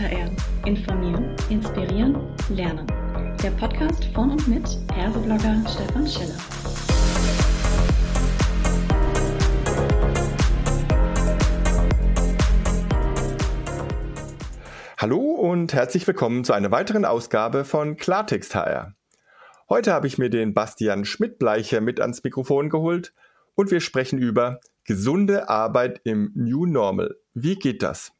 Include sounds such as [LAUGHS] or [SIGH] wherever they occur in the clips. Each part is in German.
HR. Informieren, inspirieren, lernen. Der Podcast von und mit Herseblogger Stefan Schiller. Hallo und herzlich willkommen zu einer weiteren Ausgabe von Klartext HR. Heute habe ich mir den Bastian Schmidtbleicher mit ans Mikrofon geholt und wir sprechen über gesunde Arbeit im New Normal. Wie geht das?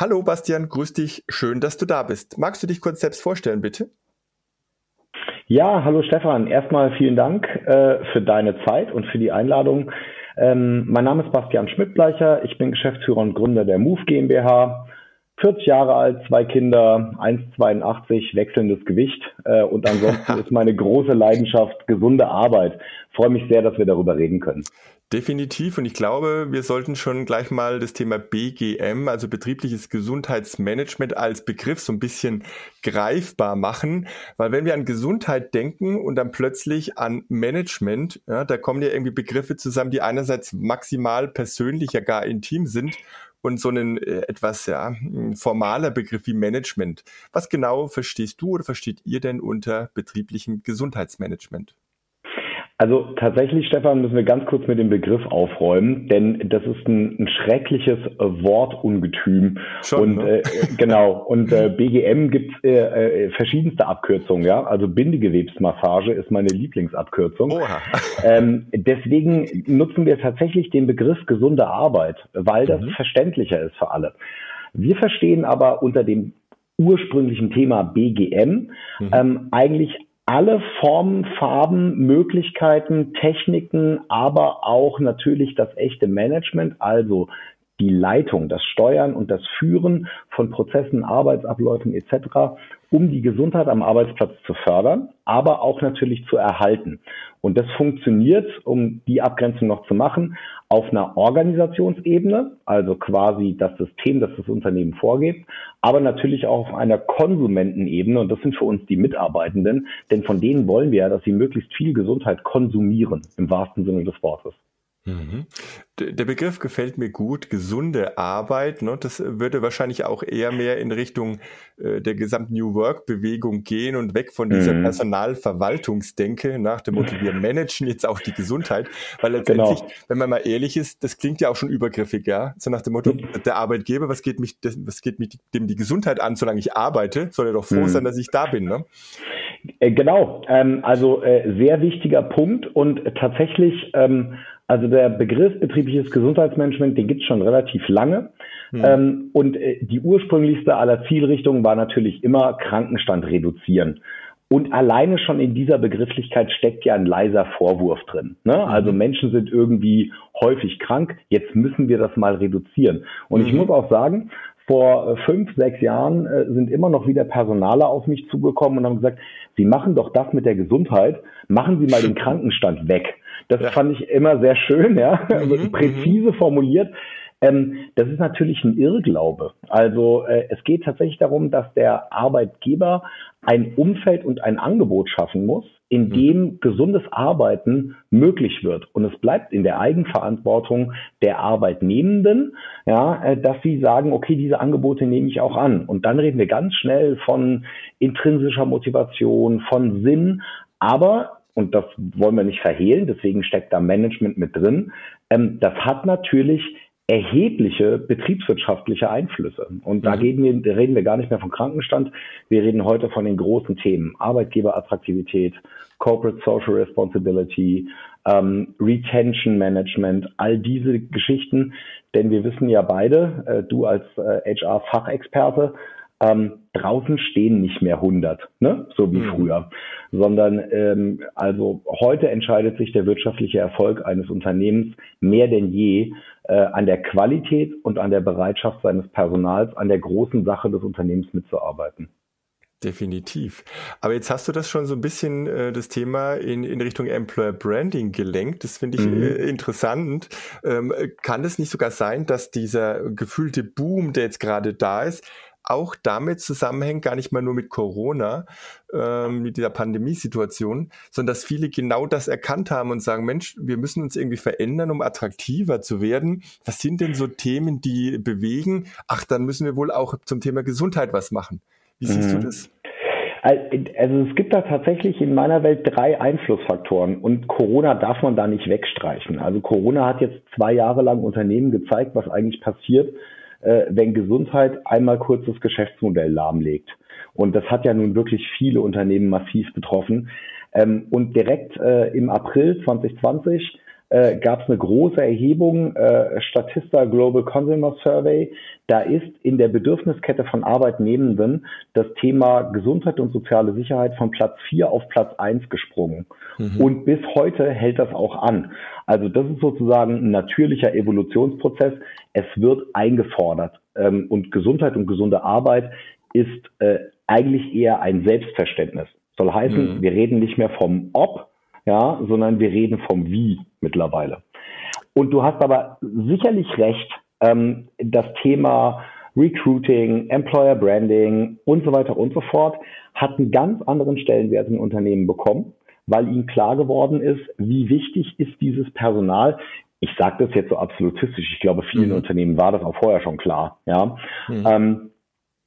Hallo Bastian, grüß dich, schön, dass du da bist. Magst du dich kurz selbst vorstellen, bitte? Ja, hallo Stefan. Erstmal vielen Dank äh, für deine Zeit und für die Einladung. Ähm, mein Name ist Bastian Schmidtbleicher. Ich bin Geschäftsführer und Gründer der Move GmbH. 40 Jahre alt, zwei Kinder, 1,82, wechselndes Gewicht äh, und ansonsten [LAUGHS] ist meine große Leidenschaft gesunde Arbeit. freue mich sehr, dass wir darüber reden können. Definitiv und ich glaube, wir sollten schon gleich mal das Thema BGM, also betriebliches Gesundheitsmanagement als Begriff so ein bisschen greifbar machen, weil wenn wir an Gesundheit denken und dann plötzlich an Management, ja, da kommen ja irgendwie Begriffe zusammen, die einerseits maximal persönlich, ja gar intim sind und so ein äh, etwas ja, formaler Begriff wie Management. Was genau verstehst du oder versteht ihr denn unter betrieblichem Gesundheitsmanagement? Also tatsächlich, Stefan, müssen wir ganz kurz mit dem Begriff aufräumen, denn das ist ein, ein schreckliches äh, Wortungetüm. Schon, und ne? äh, genau, und äh, BGM gibt äh, äh, verschiedenste Abkürzungen, ja. Also Bindegewebsmassage ist meine Lieblingsabkürzung. Oha. [LAUGHS] Ähm, deswegen nutzen wir tatsächlich den Begriff gesunde Arbeit, weil das mhm. verständlicher ist für alle. Wir verstehen aber unter dem ursprünglichen Thema BGM mhm. ähm, eigentlich alle Formen, Farben, Möglichkeiten, Techniken, aber auch natürlich das echte Management, also die Leitung, das Steuern und das Führen von Prozessen, Arbeitsabläufen etc um die Gesundheit am Arbeitsplatz zu fördern, aber auch natürlich zu erhalten. Und das funktioniert, um die Abgrenzung noch zu machen, auf einer Organisationsebene, also quasi das System, das das Unternehmen vorgibt, aber natürlich auch auf einer Konsumentenebene. Und das sind für uns die Mitarbeitenden, denn von denen wollen wir ja, dass sie möglichst viel Gesundheit konsumieren, im wahrsten Sinne des Wortes. Mhm. Der Begriff gefällt mir gut, gesunde Arbeit. Ne? Das würde wahrscheinlich auch eher mehr in Richtung äh, der gesamten New Work-Bewegung gehen und weg von dieser mhm. Personalverwaltungsdenke nach dem Motto, wir managen jetzt auch die Gesundheit. Weil letztendlich, genau. wenn man mal ehrlich ist, das klingt ja auch schon übergriffig, ja. So nach dem Motto, mhm. der Arbeitgeber, was geht mich, das, was geht mich dem die Gesundheit an, solange ich arbeite, soll er doch froh mhm. sein, dass ich da bin. Ne? Äh, genau, ähm, also äh, sehr wichtiger Punkt und tatsächlich ähm, also der Begriff betriebliches Gesundheitsmanagement, den gibt es schon relativ lange. Mhm. Ähm, und äh, die ursprünglichste aller Zielrichtungen war natürlich immer Krankenstand reduzieren. Und alleine schon in dieser Begrifflichkeit steckt ja ein leiser Vorwurf drin. Ne? Mhm. Also Menschen sind irgendwie häufig krank, jetzt müssen wir das mal reduzieren. Und mhm. ich muss auch sagen, vor äh, fünf, sechs Jahren äh, sind immer noch wieder Personale auf mich zugekommen und haben gesagt, Sie machen doch das mit der Gesundheit, machen Sie mal den [LAUGHS] Krankenstand weg. Das ja. fand ich immer sehr schön, ja, [LAUGHS] also mhm, präzise formuliert. Ähm, das ist natürlich ein Irrglaube. Also äh, es geht tatsächlich darum, dass der Arbeitgeber ein Umfeld und ein Angebot schaffen muss, in mhm. dem mhm. gesundes Arbeiten möglich wird. Und es bleibt in der Eigenverantwortung der Arbeitnehmenden, ja, äh, dass sie sagen, okay, diese Angebote nehme ich auch an. Und dann reden wir ganz schnell von intrinsischer Motivation, von Sinn, aber und das wollen wir nicht verhehlen, deswegen steckt da Management mit drin. Ähm, das hat natürlich erhebliche betriebswirtschaftliche Einflüsse. Und da mhm. reden wir, reden wir gar nicht mehr von Krankenstand. Wir reden heute von den großen Themen Arbeitgeberattraktivität, Corporate Social Responsibility, ähm, Retention Management, all diese Geschichten. Denn wir wissen ja beide, äh, du als äh, HR-Fachexperte, ähm, draußen stehen nicht mehr 100, ne? so wie mhm. früher, sondern ähm, also heute entscheidet sich der wirtschaftliche Erfolg eines Unternehmens mehr denn je äh, an der Qualität und an der Bereitschaft seines Personals, an der großen Sache des Unternehmens mitzuarbeiten. Definitiv. Aber jetzt hast du das schon so ein bisschen äh, das Thema in, in Richtung Employer Branding gelenkt. Das finde ich mhm. äh, interessant. Ähm, kann es nicht sogar sein, dass dieser gefühlte Boom, der jetzt gerade da ist, auch damit zusammenhängt, gar nicht mal nur mit Corona, äh, mit dieser Pandemiesituation, sondern dass viele genau das erkannt haben und sagen, Mensch, wir müssen uns irgendwie verändern, um attraktiver zu werden. Was sind denn so Themen, die bewegen? Ach, dann müssen wir wohl auch zum Thema Gesundheit was machen. Wie siehst mhm. du das? Also es gibt da tatsächlich in meiner Welt drei Einflussfaktoren und Corona darf man da nicht wegstreichen. Also Corona hat jetzt zwei Jahre lang Unternehmen gezeigt, was eigentlich passiert, äh, wenn Gesundheit einmal kurz das Geschäftsmodell lahmlegt. Und das hat ja nun wirklich viele Unternehmen massiv betroffen. Ähm, und direkt äh, im April 2020 äh, gab es eine große Erhebung, äh, Statista Global Consumer Survey. Da ist in der Bedürfniskette von Arbeitnehmenden das Thema Gesundheit und soziale Sicherheit von Platz 4 auf Platz 1 gesprungen. Mhm. Und bis heute hält das auch an. Also das ist sozusagen ein natürlicher Evolutionsprozess. Es wird eingefordert. Ähm, und Gesundheit und gesunde Arbeit ist äh, eigentlich eher ein Selbstverständnis. Soll heißen, mhm. wir reden nicht mehr vom Ob, ja, sondern wir reden vom Wie mittlerweile. Und du hast aber sicherlich recht, ähm, das Thema Recruiting, Employer Branding und so weiter und so fort hat einen ganz anderen Stellenwert in Unternehmen bekommen, weil ihnen klar geworden ist, wie wichtig ist dieses Personal. Ich sage das jetzt so absolutistisch. Ich glaube, vielen mhm. Unternehmen war das auch vorher schon klar. Ja. Mhm. Ähm,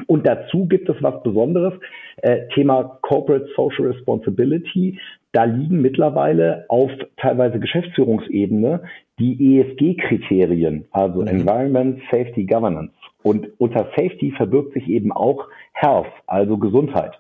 und dazu gibt es was Besonderes, äh, Thema Corporate Social Responsibility. Da liegen mittlerweile auf teilweise Geschäftsführungsebene die ESG-Kriterien, also mhm. Environment, Safety, Governance. Und unter Safety verbirgt sich eben auch Health, also Gesundheit.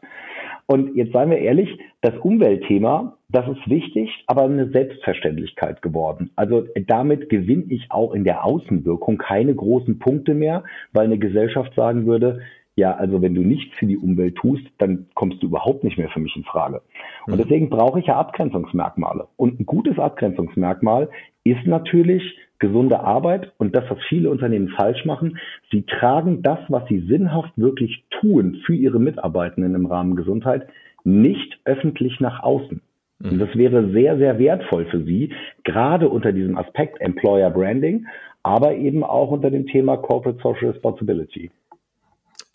Und jetzt seien wir ehrlich, das Umweltthema, das ist wichtig, aber eine Selbstverständlichkeit geworden. Also damit gewinne ich auch in der Außenwirkung keine großen Punkte mehr, weil eine Gesellschaft sagen würde, ja, also wenn du nichts für die Umwelt tust, dann kommst du überhaupt nicht mehr für mich in Frage. Und mhm. deswegen brauche ich ja Abgrenzungsmerkmale. Und ein gutes Abgrenzungsmerkmal ist natürlich gesunde Arbeit und das, was viele Unternehmen falsch machen. Sie tragen das, was sie sinnhaft wirklich tun für ihre Mitarbeitenden im Rahmen Gesundheit, nicht öffentlich nach außen. Und das wäre sehr, sehr wertvoll für Sie, gerade unter diesem Aspekt Employer Branding, aber eben auch unter dem Thema Corporate Social Responsibility.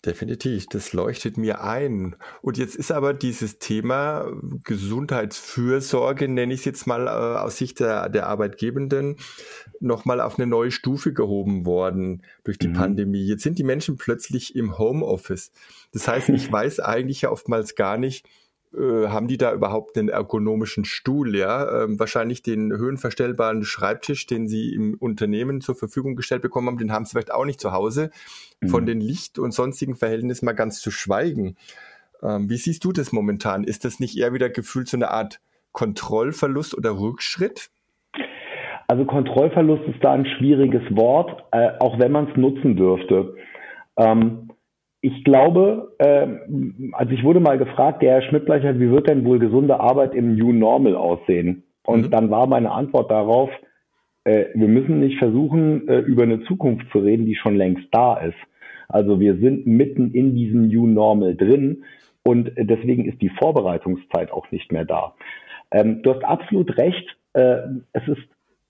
Definitiv, das leuchtet mir ein. Und jetzt ist aber dieses Thema Gesundheitsfürsorge, nenne ich es jetzt mal äh, aus Sicht der, der Arbeitgebenden, nochmal auf eine neue Stufe gehoben worden durch die mhm. Pandemie. Jetzt sind die Menschen plötzlich im Homeoffice. Das heißt, ich [LAUGHS] weiß eigentlich ja oftmals gar nicht, äh, haben die da überhaupt einen ergonomischen Stuhl, ja? Ähm, wahrscheinlich den höhenverstellbaren Schreibtisch, den sie im Unternehmen zur Verfügung gestellt bekommen haben, den haben sie vielleicht auch nicht zu Hause. Mhm. Von den Licht- und sonstigen Verhältnissen mal ganz zu schweigen. Ähm, wie siehst du das momentan? Ist das nicht eher wieder gefühlt so eine Art Kontrollverlust oder Rückschritt? Also Kontrollverlust ist da ein schwieriges Wort, äh, auch wenn man es nutzen dürfte. Ähm, ich glaube, äh, also ich wurde mal gefragt, der Herr Schmidtbleicher, wie wird denn wohl gesunde Arbeit im New Normal aussehen? Und mhm. dann war meine Antwort darauf, äh, wir müssen nicht versuchen, äh, über eine Zukunft zu reden, die schon längst da ist. Also wir sind mitten in diesem New Normal drin und deswegen ist die Vorbereitungszeit auch nicht mehr da. Ähm, du hast absolut recht, äh, es ist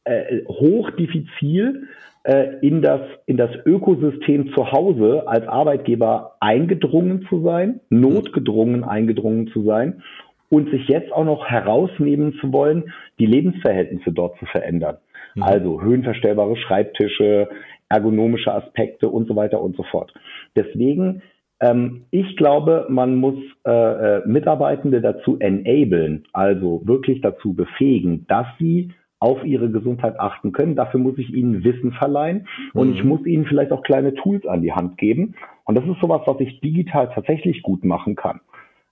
äh, hoch diffizil, äh, in das, in das Ökosystem zu Hause als Arbeitgeber eingedrungen zu sein, notgedrungen eingedrungen zu sein und sich jetzt auch noch herausnehmen zu wollen, die Lebensverhältnisse dort zu verändern. Mhm. Also höhenverstellbare Schreibtische, ergonomische Aspekte und so weiter und so fort. Deswegen, ähm, ich glaube, man muss äh, äh, Mitarbeitende dazu enablen, also wirklich dazu befähigen, dass sie auf ihre Gesundheit achten können. Dafür muss ich ihnen Wissen verleihen und mhm. ich muss ihnen vielleicht auch kleine Tools an die Hand geben. Und das ist sowas, was ich digital tatsächlich gut machen kann.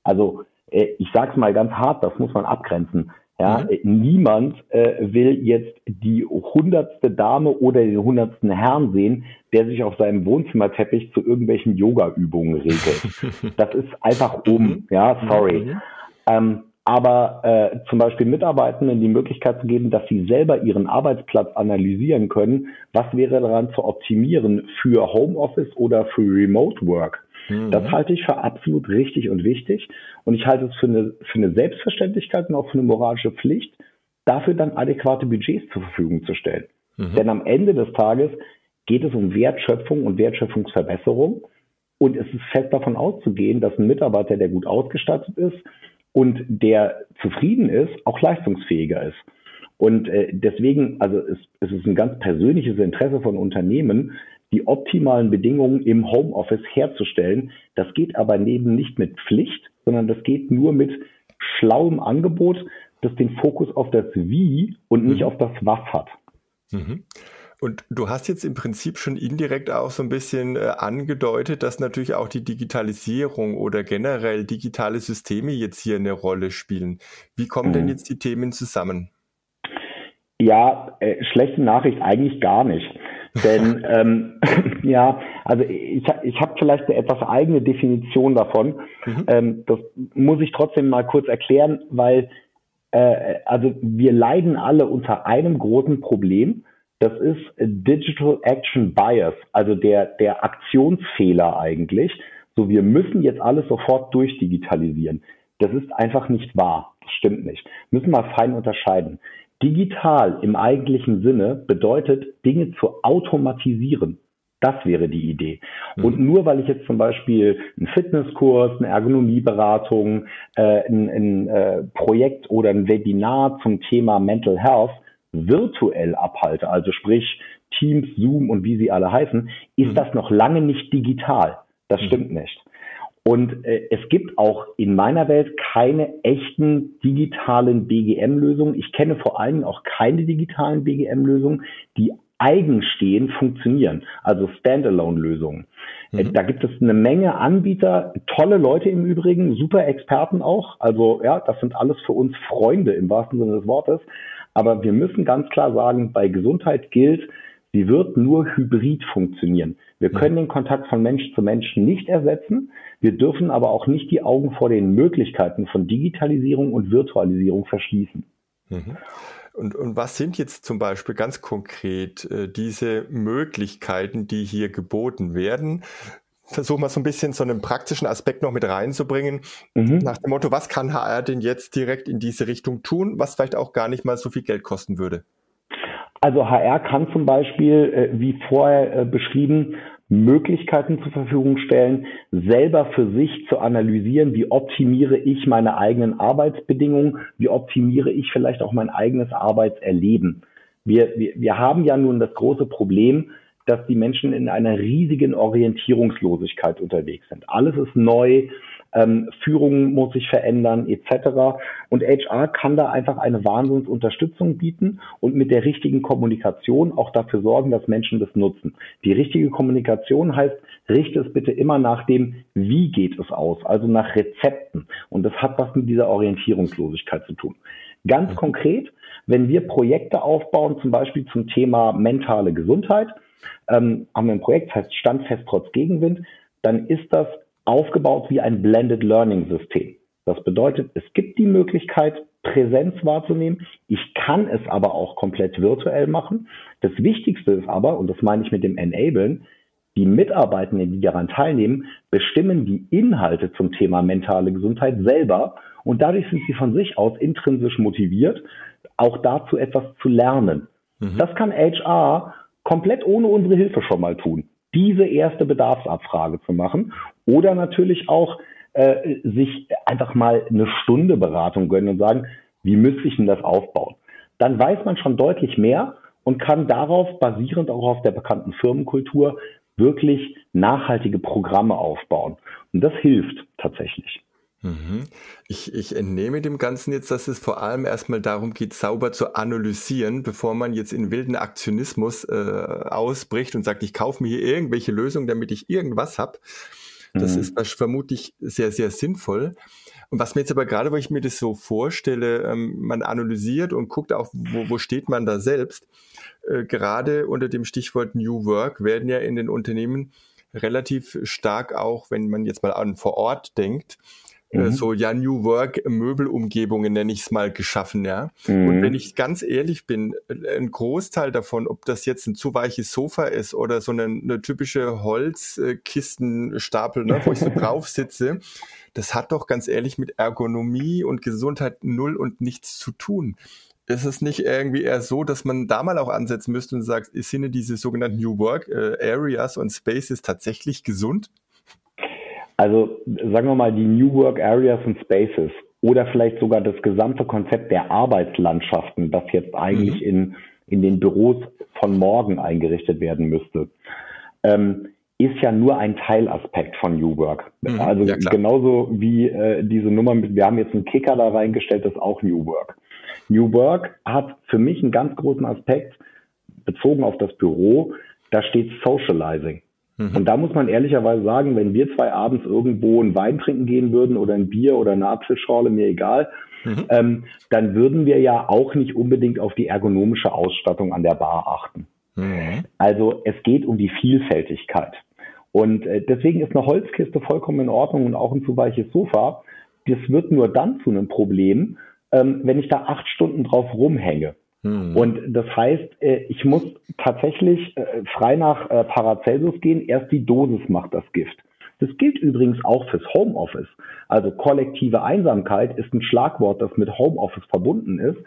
Also äh, ich sage es mal ganz hart, das muss man abgrenzen. Ja, mhm. Äh, niemand äh, will jetzt die hundertste Dame oder den hundertsten Herrn sehen, der sich auf seinem Wohnzimmerteppich zu irgendwelchen Yoga-Übungen regelt. [LAUGHS] das ist einfach um. Ja, sorry. Mhm. Ähm, aber äh, zum Beispiel Mitarbeitenden die Möglichkeit zu geben, dass sie selber ihren Arbeitsplatz analysieren können, was wäre daran zu optimieren für Homeoffice oder für Remote Work. Mhm. Das halte ich für absolut richtig und wichtig. Und ich halte es für eine, für eine Selbstverständlichkeit und auch für eine moralische Pflicht, dafür dann adäquate Budgets zur Verfügung zu stellen. Mhm. Denn am Ende des Tages geht es um Wertschöpfung und Wertschöpfungsverbesserung. Und es ist fest davon auszugehen, dass ein Mitarbeiter, der gut ausgestattet ist und der zufrieden ist, auch leistungsfähiger ist. Und äh, deswegen, also es, es ist ein ganz persönliches Interesse von Unternehmen, die optimalen Bedingungen im Homeoffice herzustellen. Das geht aber neben nicht mit Pflicht, sondern das geht nur mit schlauem Angebot, das den Fokus auf das Wie und nicht mhm. auf das Was hat. Mhm. Und du hast jetzt im Prinzip schon indirekt auch so ein bisschen äh, angedeutet, dass natürlich auch die Digitalisierung oder generell digitale Systeme jetzt hier eine Rolle spielen. Wie kommen mhm. denn jetzt die Themen zusammen? Ja, äh, schlechte Nachricht eigentlich gar nicht. Denn [LAUGHS] ähm, [LAUGHS] ja, also ich, ich habe vielleicht eine etwas eigene Definition davon. Mhm. Ähm, das muss ich trotzdem mal kurz erklären, weil äh, also wir leiden alle unter einem großen Problem. Das ist Digital Action Bias, also der, der Aktionsfehler eigentlich. So, wir müssen jetzt alles sofort durchdigitalisieren. Das ist einfach nicht wahr. Das stimmt nicht. Müssen wir fein unterscheiden. Digital im eigentlichen Sinne bedeutet, Dinge zu automatisieren. Das wäre die Idee. Mhm. Und nur weil ich jetzt zum Beispiel einen Fitnesskurs, eine Ergonomieberatung, äh, ein, ein äh, Projekt oder ein Webinar zum Thema Mental Health virtuell abhalte, also sprich Teams, Zoom und wie sie alle heißen, ist mhm. das noch lange nicht digital. Das mhm. stimmt nicht. Und äh, es gibt auch in meiner Welt keine echten digitalen BGM-Lösungen. Ich kenne vor allen Dingen auch keine digitalen BGM-Lösungen, die eigenstehend funktionieren, also Standalone-Lösungen. Äh, mhm. Da gibt es eine Menge Anbieter, tolle Leute im Übrigen, super Experten auch. Also ja, das sind alles für uns Freunde im wahrsten Sinne des Wortes. Aber wir müssen ganz klar sagen, bei Gesundheit gilt, sie wird nur hybrid funktionieren. Wir können den Kontakt von Mensch zu Mensch nicht ersetzen. Wir dürfen aber auch nicht die Augen vor den Möglichkeiten von Digitalisierung und Virtualisierung verschließen. Mhm. Und, und was sind jetzt zum Beispiel ganz konkret äh, diese Möglichkeiten, die hier geboten werden? Versuchen wir so ein bisschen so einen praktischen Aspekt noch mit reinzubringen. Mhm. Nach dem Motto, was kann HR denn jetzt direkt in diese Richtung tun, was vielleicht auch gar nicht mal so viel Geld kosten würde? Also HR kann zum Beispiel, äh, wie vorher äh, beschrieben, Möglichkeiten zur Verfügung stellen, selber für sich zu analysieren, wie optimiere ich meine eigenen Arbeitsbedingungen, wie optimiere ich vielleicht auch mein eigenes Arbeitserleben. Wir, wir, wir haben ja nun das große Problem, dass die Menschen in einer riesigen Orientierungslosigkeit unterwegs sind. Alles ist neu, ähm, Führung muss sich verändern, etc. Und HR kann da einfach eine Wahnsinnsunterstützung bieten und mit der richtigen Kommunikation auch dafür sorgen, dass Menschen das nutzen. Die richtige Kommunikation heißt, richte es bitte immer nach dem, wie geht es aus, also nach Rezepten. Und das hat was mit dieser Orientierungslosigkeit zu tun. Ganz konkret, wenn wir Projekte aufbauen, zum Beispiel zum Thema mentale Gesundheit, ähm, haben wir ein Projekt, das heißt Standfest trotz Gegenwind, dann ist das aufgebaut wie ein Blended Learning System. Das bedeutet, es gibt die Möglichkeit, Präsenz wahrzunehmen. Ich kann es aber auch komplett virtuell machen. Das Wichtigste ist aber, und das meine ich mit dem Enablen, die Mitarbeitenden, die daran teilnehmen, bestimmen die Inhalte zum Thema mentale Gesundheit selber und dadurch sind sie von sich aus intrinsisch motiviert, auch dazu etwas zu lernen. Mhm. Das kann HR komplett ohne unsere Hilfe schon mal tun diese erste Bedarfsabfrage zu machen oder natürlich auch äh, sich einfach mal eine Stunde Beratung gönnen und sagen, wie müsste ich denn das aufbauen? Dann weiß man schon deutlich mehr und kann darauf basierend auch auf der bekannten Firmenkultur wirklich nachhaltige Programme aufbauen. Und das hilft tatsächlich. Mhm. Ich, ich entnehme dem Ganzen jetzt, dass es vor allem erstmal darum geht, sauber zu analysieren, bevor man jetzt in wilden Aktionismus äh, ausbricht und sagt, ich kaufe mir hier irgendwelche Lösungen, damit ich irgendwas habe. Das mhm. ist vermutlich sehr, sehr sinnvoll. Und was mir jetzt aber gerade, wo ich mir das so vorstelle, ähm, man analysiert und guckt auch, wo, wo steht man da selbst. Äh, gerade unter dem Stichwort New Work werden ja in den Unternehmen relativ stark auch, wenn man jetzt mal an vor Ort denkt, mhm. so ja New Work Möbelumgebungen nenne ich es mal geschaffen, ja. Mhm. Und wenn ich ganz ehrlich bin, äh, ein Großteil davon, ob das jetzt ein zu weiches Sofa ist oder so eine, eine typische Holzkistenstapel, ne, wo ich so [LAUGHS] drauf sitze, das hat doch ganz ehrlich mit Ergonomie und Gesundheit null und nichts zu tun. Ist es nicht irgendwie eher so, dass man da mal auch ansetzen müsste und sagt, sind diese sogenannten New Work äh, Areas und Spaces tatsächlich gesund? Also sagen wir mal die New Work Areas and Spaces oder vielleicht sogar das gesamte Konzept der Arbeitslandschaften, das jetzt eigentlich mhm. in, in den Büros von morgen eingerichtet werden müsste, ähm, ist ja nur ein Teilaspekt von New Work. Mhm, also ja, genauso wie äh, diese Nummer mit, wir haben jetzt einen Kicker da reingestellt, das ist auch New Work. New Work hat für mich einen ganz großen Aspekt bezogen auf das Büro, da steht Socializing. Mhm. Und da muss man ehrlicherweise sagen, wenn wir zwei abends irgendwo einen Wein trinken gehen würden oder ein Bier oder eine Apfelschorle, mir egal, mhm. ähm, dann würden wir ja auch nicht unbedingt auf die ergonomische Ausstattung an der Bar achten. Mhm. Also es geht um die Vielfältigkeit. Und äh, deswegen ist eine Holzkiste vollkommen in Ordnung und auch ein zu weiches Sofa. Das wird nur dann zu einem Problem, ähm, wenn ich da acht Stunden drauf rumhänge. Mhm. Und das heißt, äh, ich muss tatsächlich äh, frei nach äh, Paracelsus gehen. Erst die Dosis macht das Gift. Das gilt übrigens auch fürs Homeoffice. Also kollektive Einsamkeit ist ein Schlagwort, das mit Homeoffice verbunden ist.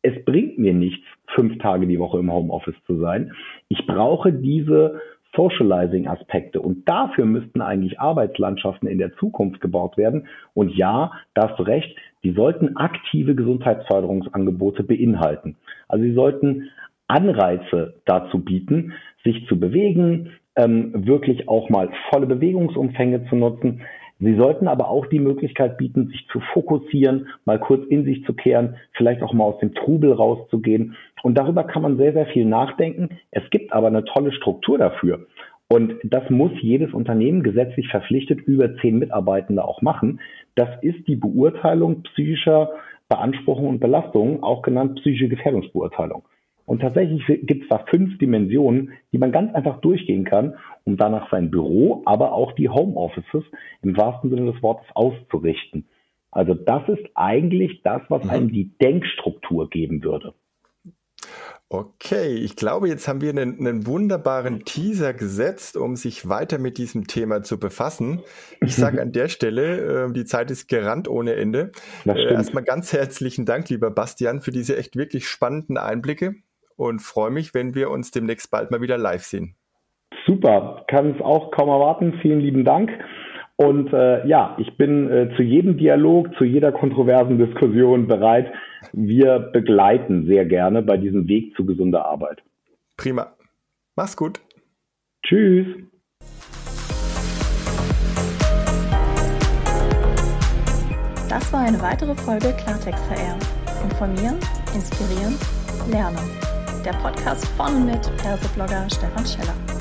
Es bringt mir nichts, fünf Tage die Woche im Homeoffice zu sein. Ich brauche diese Socializing-Aspekte. Und dafür müssten eigentlich Arbeitslandschaften in der Zukunft gebaut werden. Und ja, da hast du recht, die sollten aktive Gesundheitsförderungsangebote beinhalten. Also sie sollten Anreize dazu bieten, sich zu bewegen, ähm, wirklich auch mal volle Bewegungsumfänge zu nutzen. Sie sollten aber auch die Möglichkeit bieten, sich zu fokussieren, mal kurz in sich zu kehren, vielleicht auch mal aus dem Trubel rauszugehen. Und darüber kann man sehr, sehr viel nachdenken. Es gibt aber eine tolle Struktur dafür. Und das muss jedes Unternehmen gesetzlich verpflichtet über zehn Mitarbeitende auch machen. Das ist die Beurteilung psychischer Beanspruchungen und Belastungen, auch genannt psychische Gefährdungsbeurteilung. Und tatsächlich gibt es da fünf Dimensionen, die man ganz einfach durchgehen kann, um danach sein Büro, aber auch die Homeoffices im wahrsten Sinne des Wortes auszurichten. Also das ist eigentlich das, was einem mhm. die Denkstruktur geben würde. Okay, ich glaube, jetzt haben wir einen, einen, wunderbaren Teaser gesetzt, um sich weiter mit diesem Thema zu befassen. Ich sage an [LAUGHS] der Stelle, äh, die Zeit ist gerannt ohne Ende. Äh, erstmal ganz herzlichen Dank, lieber Bastian, für diese echt wirklich spannenden Einblicke und freue mich, wenn wir uns demnächst bald mal wieder live sehen. Super, kann es auch kaum erwarten. Vielen lieben Dank. Und äh, ja, ich bin äh, zu jedem Dialog, zu jeder kontroversen Diskussion bereit. Wir begleiten sehr gerne bei diesem Weg zu gesunder Arbeit. Prima. Mach's gut. Tschüss. Das war eine weitere Folge Klartext HR. Informieren, inspirieren, lernen. Der Podcast von und mit Perseblogger Stefan Scheller.